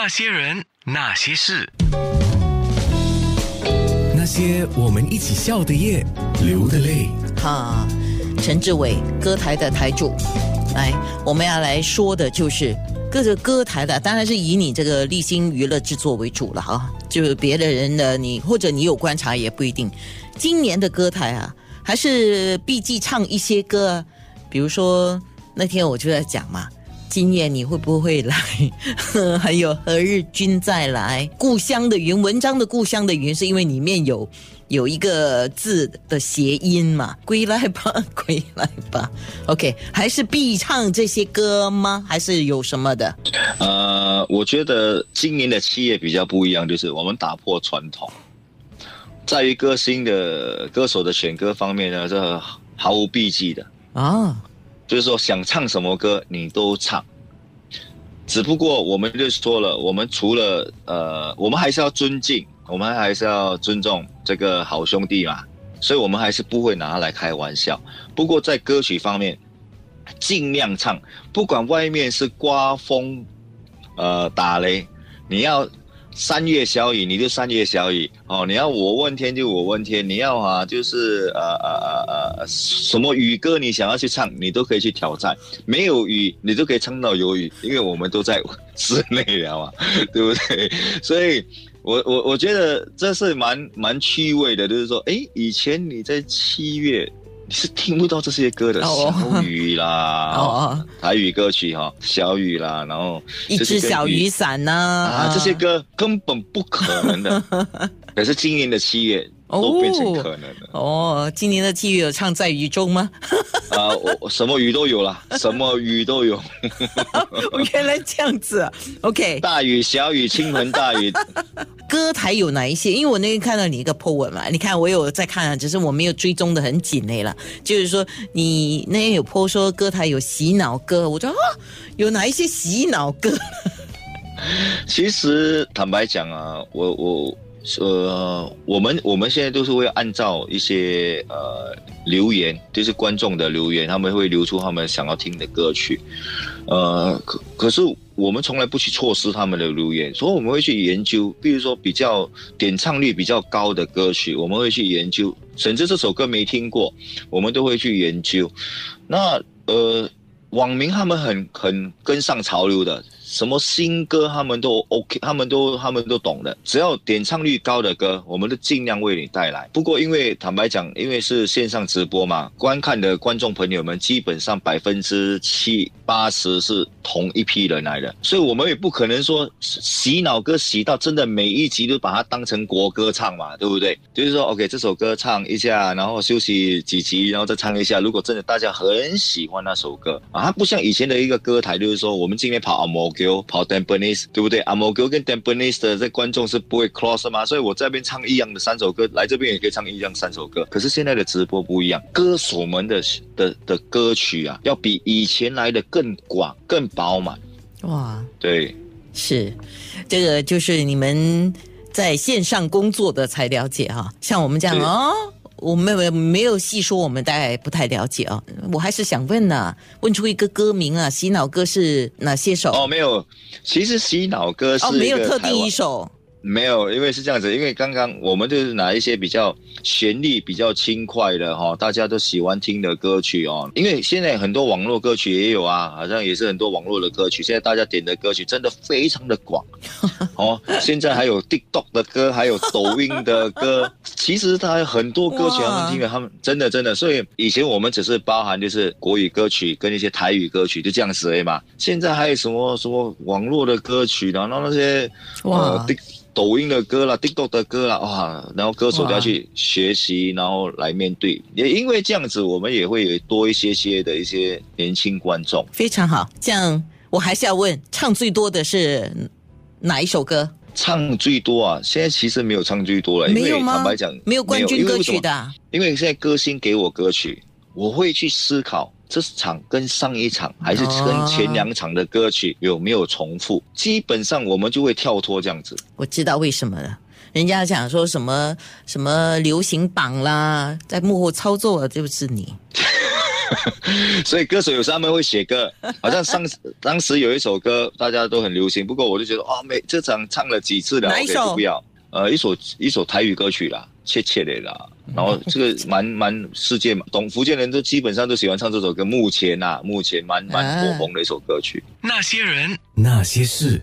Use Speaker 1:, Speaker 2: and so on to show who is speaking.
Speaker 1: 那些人，那些事，
Speaker 2: 那些我们一起笑的夜，流的泪。
Speaker 3: 哈，陈志伟，歌台的台主，来，我们要来说的就是各个歌台的，当然是以你这个立新娱乐制作为主了哈，就是别的人的你或者你有观察也不一定。今年的歌台啊，还是毕竟唱一些歌啊，比如说那天我就在讲嘛。今夜你会不会来？还有何日君再来？故乡的云，文章的故乡的云，是因为里面有有一个字的谐音嘛？归来吧，归来吧。OK，还是必唱这些歌吗？还是有什么的？
Speaker 4: 呃，我觉得今年的七月比较不一样，就是我们打破传统，在于歌星的歌手的选歌方面呢，这毫无避忌的
Speaker 3: 啊。
Speaker 4: 就是说，想唱什么歌你都唱，只不过我们就说了，我们除了呃，我们还是要尊敬，我们还是要尊重这个好兄弟嘛，所以我们还是不会拿来开玩笑。不过在歌曲方面，尽量唱，不管外面是刮风，呃，打雷，你要。三月小雨，你就三月小雨哦。你要我问天就我问天，你要啊，就是呃呃呃呃什么雨歌你想要去唱，你都可以去挑战。没有雨，你都可以唱到有雨，因为我们都在室内了嘛，对不对？所以，我我我觉得这是蛮蛮趣味的，就是说，哎，以前你在七月。你是听不到这些歌的，小雨啦，哦台语歌曲哈，小雨啦，然后
Speaker 3: 一只小雨伞呢，
Speaker 4: 啊，这些歌根本不可能的，可是今年的七月。都变成可能了
Speaker 3: 哦。今年的七月有唱在雨中吗？
Speaker 4: 啊，我什么雨都有了，什么雨都有。
Speaker 3: 原来这样子，OK。
Speaker 4: 大雨、小雨、倾盆大雨。
Speaker 3: 歌台有哪一些？因为我那天看到你一个 po 文嘛，你看我有在看啊，只是我没有追踪的很紧嘞了。就是说，你那天有 po 说歌台有洗脑歌，我说啊，有哪一些洗脑歌？
Speaker 4: 其实坦白讲啊，我我。呃，我们我们现在都是会按照一些呃留言，就是观众的留言，他们会留出他们想要听的歌曲。呃，可可是我们从来不去错失他们的留言，所以我们会去研究，比如说比较点唱率比较高的歌曲，我们会去研究，甚至这首歌没听过，我们都会去研究。那呃，网民他们很很跟上潮流的。什么新歌他们都 OK，他们都他们都懂的。只要点唱率高的歌，我们都尽量为你带来。不过因为坦白讲，因为是线上直播嘛，观看的观众朋友们基本上百分之七八十是同一批人来的，所以我们也不可能说洗脑歌洗到真的每一集都把它当成国歌唱嘛，对不对？就是说 OK，这首歌唱一下，然后休息几集，然后再唱一下。如果真的大家很喜欢那首歌啊，它不像以前的一个歌台，就是说我们今天跑阿摩。跑 d e m p n e s 对不对？阿摩哥跟 d e m p n e s 的这观众是不会 cross 吗？所以我这边唱一样的三首歌，来这边也可以唱一样三首歌。可是现在的直播不一样，歌手们的的的歌曲啊，要比以前来的更广、更饱满。哇，对，
Speaker 3: 是这个就是你们在线上工作的才了解哈，像我们这样哦。我们没没有细说，我们大概不太了解啊。我还是想问呢，问出一个歌名啊，洗脑歌是哪些首？
Speaker 4: 哦，没有，其实洗脑歌是哦，
Speaker 3: 没有特定一首。
Speaker 4: 没有，因为是这样子，因为刚刚我们就是拿一些比较旋律比较轻快的哈，大家都喜欢听的歌曲哦。因为现在很多网络歌曲也有啊，好像也是很多网络的歌曲。现在大家点的歌曲真的非常的广哦。现在还有 TikTok 的歌，还有抖音的歌，其实它有很多歌曲他们听了，他们真的真的。所以以前我们只是包含就是国语歌曲跟一些台语歌曲就这样子而已嘛。现在还有什么什么网络的歌曲，然后那些哇。抖音的歌啦，TikTok 的歌啦，哇，然后歌手都要去学习，然后来面对。也因为这样子，我们也会有多一些些的一些年轻观众。
Speaker 3: 非常好，这样我还是要问，唱最多的是哪一首歌？
Speaker 4: 唱最多啊，现在其实没有唱最多了，因为坦白讲，
Speaker 3: 没有冠军歌曲的。
Speaker 4: 因为现在歌星给我歌曲，我会去思考。这场跟上一场还是跟前两场的歌曲有没有重复？基本上我们就会跳脱这样子。
Speaker 3: 我知道为什么了，人家讲说什么什么流行榜啦，在幕后操作的就是你。
Speaker 4: 所以歌手有时候他们会写歌，好像上当时有一首歌大家都很流行，不过我就觉得哦，每这场唱了几次了，
Speaker 3: 哪一
Speaker 4: OK，
Speaker 3: 首
Speaker 4: 就不要。呃，一首一首台语歌曲啦，切切的啦，然后这个蛮蛮世界嘛，懂福建人都基本上都喜欢唱这首歌。目前呐、目前蛮蛮火红的一首歌曲。
Speaker 1: 那些人，
Speaker 2: 那些事。